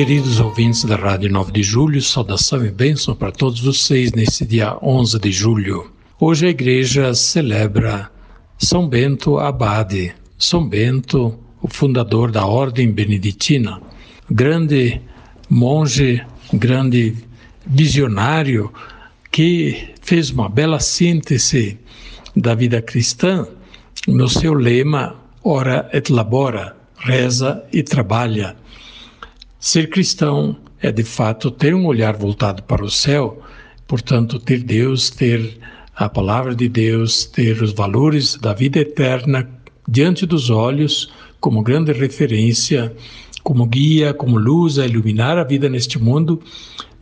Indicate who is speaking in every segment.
Speaker 1: Queridos ouvintes da Rádio 9 de Julho, saudação e bênção para todos vocês nesse dia 11 de julho. Hoje a igreja celebra São Bento Abade. São Bento, o fundador da Ordem Beneditina, grande monge, grande visionário que fez uma bela síntese da vida cristã no seu lema Ora et labora, reza e trabalha. Ser cristão é de fato ter um olhar voltado para o céu, portanto, ter Deus, ter a palavra de Deus, ter os valores da vida eterna diante dos olhos, como grande referência, como guia, como luz a iluminar a vida neste mundo,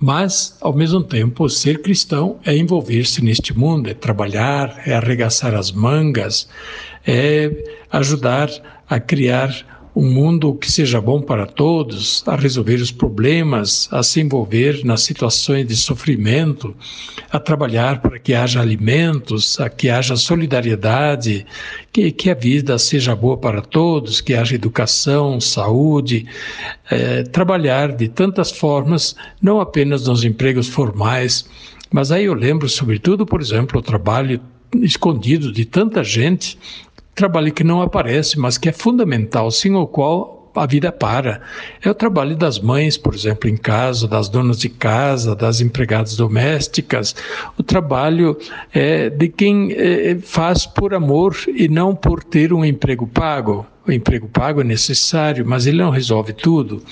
Speaker 1: mas, ao mesmo tempo, ser cristão é envolver-se neste mundo, é trabalhar, é arregaçar as mangas, é ajudar a criar um mundo que seja bom para todos, a resolver os problemas, a se envolver nas situações de sofrimento, a trabalhar para que haja alimentos, a que haja solidariedade, que, que a vida seja boa para todos, que haja educação, saúde, é, trabalhar de tantas formas, não apenas nos empregos formais, mas aí eu lembro, sobretudo, por exemplo, o trabalho escondido de tanta gente trabalho que não aparece, mas que é fundamental, sem o qual a vida para. É o trabalho das mães, por exemplo, em casa, das donas de casa, das empregadas domésticas. O trabalho é de quem é, faz por amor e não por ter um emprego pago. O emprego pago é necessário, mas ele não resolve tudo.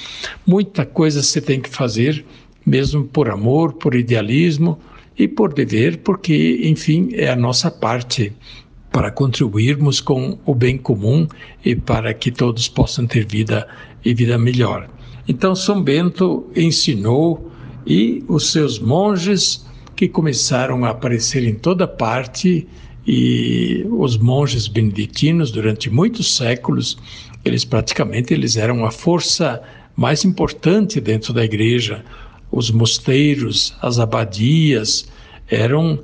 Speaker 1: Muita coisa você tem que fazer, mesmo por amor, por idealismo e por dever, porque, enfim, é a nossa parte para contribuirmos com o bem comum e para que todos possam ter vida e vida melhor. Então, São Bento ensinou e os seus monges que começaram a aparecer em toda parte e os monges beneditinos durante muitos séculos, eles praticamente eles eram a força mais importante dentro da igreja. Os mosteiros, as abadias eram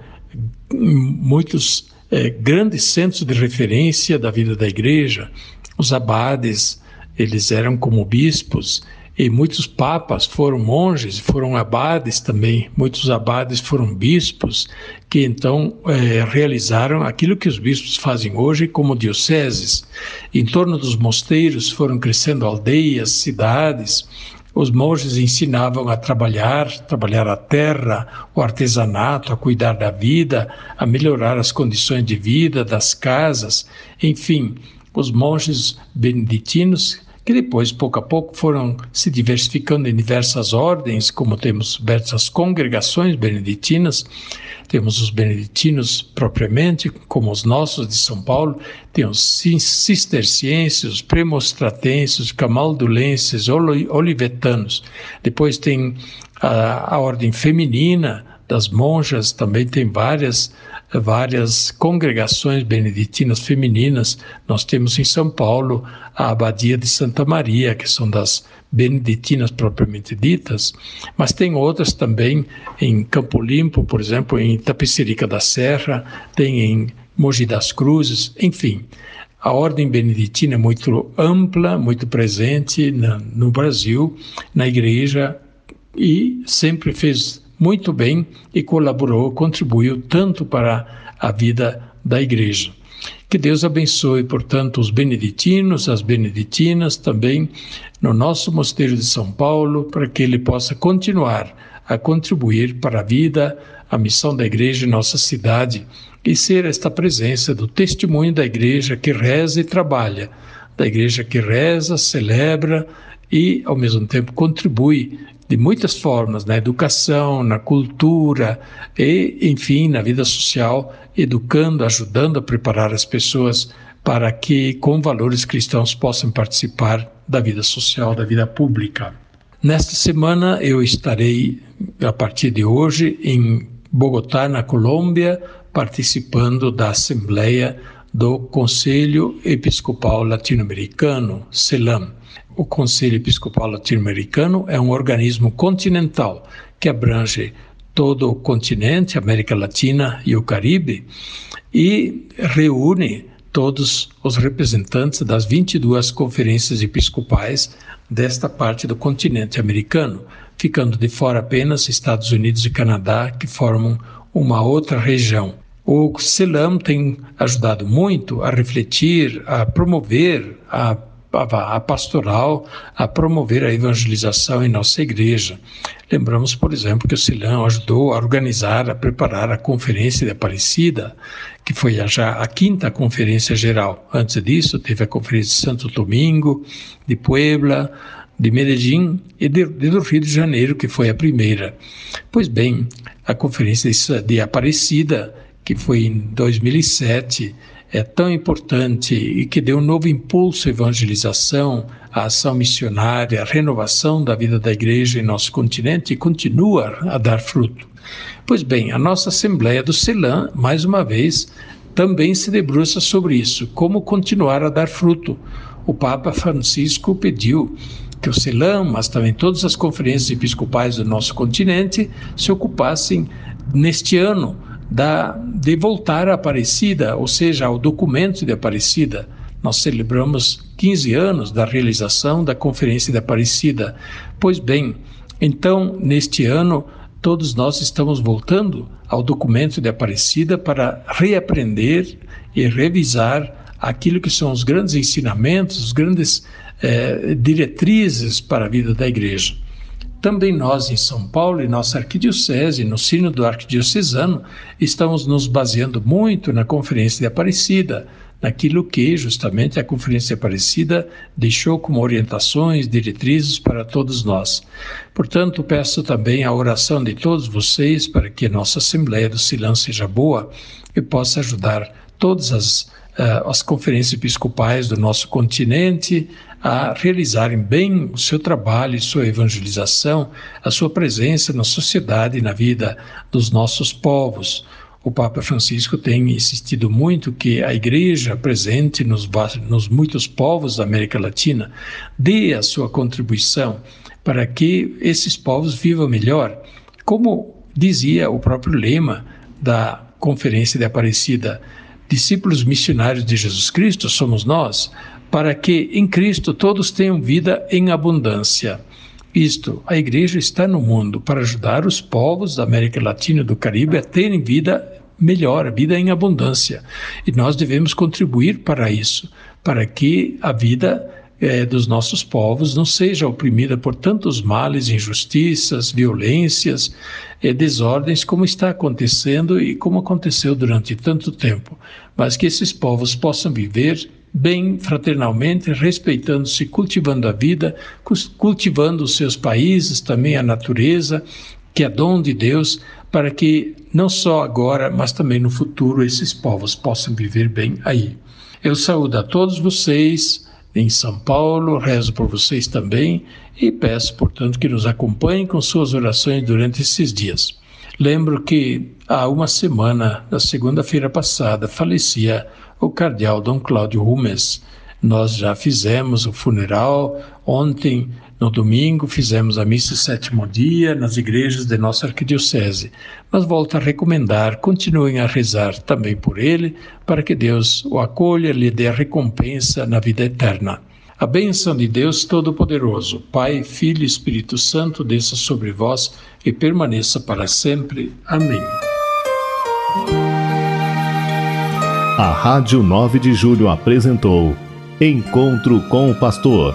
Speaker 1: muitos é, grandes centros de referência da vida da igreja. Os abades, eles eram como bispos, e muitos papas foram monges, foram abades também. Muitos abades foram bispos, que então é, realizaram aquilo que os bispos fazem hoje como dioceses. Em torno dos mosteiros foram crescendo aldeias, cidades, os monges ensinavam a trabalhar, trabalhar a terra, o artesanato, a cuidar da vida, a melhorar as condições de vida das casas, enfim, os monges beneditinos que depois, pouco a pouco, foram se diversificando em diversas ordens, como temos diversas congregações beneditinas, temos os beneditinos propriamente, como os nossos de São Paulo, tem os cistercienses, os premostratenses, camaldulenses, olivetanos. Depois tem a, a ordem feminina das monjas, também tem várias várias congregações beneditinas femininas. Nós temos em São Paulo a Abadia de Santa Maria, que são das beneditinas propriamente ditas, mas tem outras também em Campo Limpo, por exemplo, em Tapecerica da Serra, tem em Mogi das Cruzes, enfim. A ordem beneditina é muito ampla, muito presente no Brasil, na igreja, e sempre fez muito bem e colaborou, contribuiu tanto para a vida da igreja. Que Deus abençoe, portanto, os beneditinos, as beneditinas também no nosso mosteiro de São Paulo, para que ele possa continuar a contribuir para a vida, a missão da igreja em nossa cidade e ser esta presença do testemunho da igreja que reza e trabalha, da igreja que reza, celebra e, ao mesmo tempo, contribui de muitas formas, na educação, na cultura e, enfim, na vida social, educando, ajudando a preparar as pessoas para que, com valores cristãos, possam participar da vida social, da vida pública. Nesta semana eu estarei, a partir de hoje, em Bogotá, na Colômbia, participando da Assembleia do Conselho Episcopal Latino-Americano, CELAM. O Conselho Episcopal Latino-Americano é um organismo continental que abrange todo o continente, América Latina e o Caribe, e reúne todos os representantes das 22 conferências episcopais desta parte do continente americano, ficando de fora apenas Estados Unidos e Canadá, que formam uma outra região. O CELAM tem ajudado muito a refletir, a promover a a pastoral a promover a evangelização em nossa igreja. Lembramos, por exemplo, que o Silão ajudou a organizar, a preparar a Conferência de Aparecida, que foi já a quinta conferência geral. Antes disso, teve a Conferência de Santo Domingo, de Puebla, de Medellín e de, de, Rio de Janeiro, que foi a primeira. Pois bem, a Conferência de Aparecida, que foi em 2007, é tão importante e que deu um novo impulso à evangelização, à ação missionária, à renovação da vida da igreja em nosso continente e continua a dar fruto. Pois bem, a nossa Assembleia do CELAM, mais uma vez, também se debruça sobre isso, como continuar a dar fruto. O Papa Francisco pediu que o CELAM, mas também todas as conferências episcopais do nosso continente, se ocupassem neste ano da, de voltar à Aparecida, ou seja, ao documento de Aparecida. Nós celebramos 15 anos da realização da Conferência de Aparecida. Pois bem, então, neste ano, todos nós estamos voltando ao documento de Aparecida para reaprender e revisar aquilo que são os grandes ensinamentos, os grandes eh, diretrizes para a vida da igreja. Também nós, em São Paulo, em nossa arquidiocese, no sino do arquidiocesano, estamos nos baseando muito na Conferência de Aparecida, naquilo que justamente a Conferência Aparecida deixou como orientações, diretrizes para todos nós. Portanto, peço também a oração de todos vocês para que nossa Assembleia do Silão seja boa e possa ajudar todas as, uh, as conferências episcopais do nosso continente, a realizarem bem o seu trabalho, sua evangelização, a sua presença na sociedade e na vida dos nossos povos. O Papa Francisco tem insistido muito que a Igreja presente nos, nos muitos povos da América Latina dê a sua contribuição para que esses povos vivam melhor. Como dizia o próprio lema da Conferência de Aparecida, discípulos missionários de Jesus Cristo somos nós, para que em Cristo todos tenham vida em abundância. Isto, a igreja está no mundo para ajudar os povos da América Latina e do Caribe a terem vida melhor, vida em abundância. E nós devemos contribuir para isso, para que a vida é, dos nossos povos não seja oprimida por tantos males, injustiças, violências, é, desordens, como está acontecendo e como aconteceu durante tanto tempo, mas que esses povos possam viver bem fraternalmente, respeitando-se, cultivando a vida, cultivando os seus países, também a natureza, que é dom de Deus, para que não só agora, mas também no futuro esses povos possam viver bem aí. Eu saúdo a todos vocês em São Paulo, rezo por vocês também e peço, portanto, que nos acompanhem com suas orações durante esses dias. Lembro que há uma semana, na segunda-feira passada, falecia o cardeal Dom Cláudio Rumes. Nós já fizemos o funeral ontem, no domingo, fizemos a missa sétimo dia nas igrejas de nossa arquidiocese. Mas volto a recomendar, continuem a rezar também por ele, para que Deus o acolha e lhe dê a recompensa na vida eterna. A bênção de Deus Todo-Poderoso, Pai, Filho e Espírito Santo, desça sobre vós e permaneça para sempre. Amém.
Speaker 2: A Rádio 9 de Julho apresentou Encontro com o Pastor,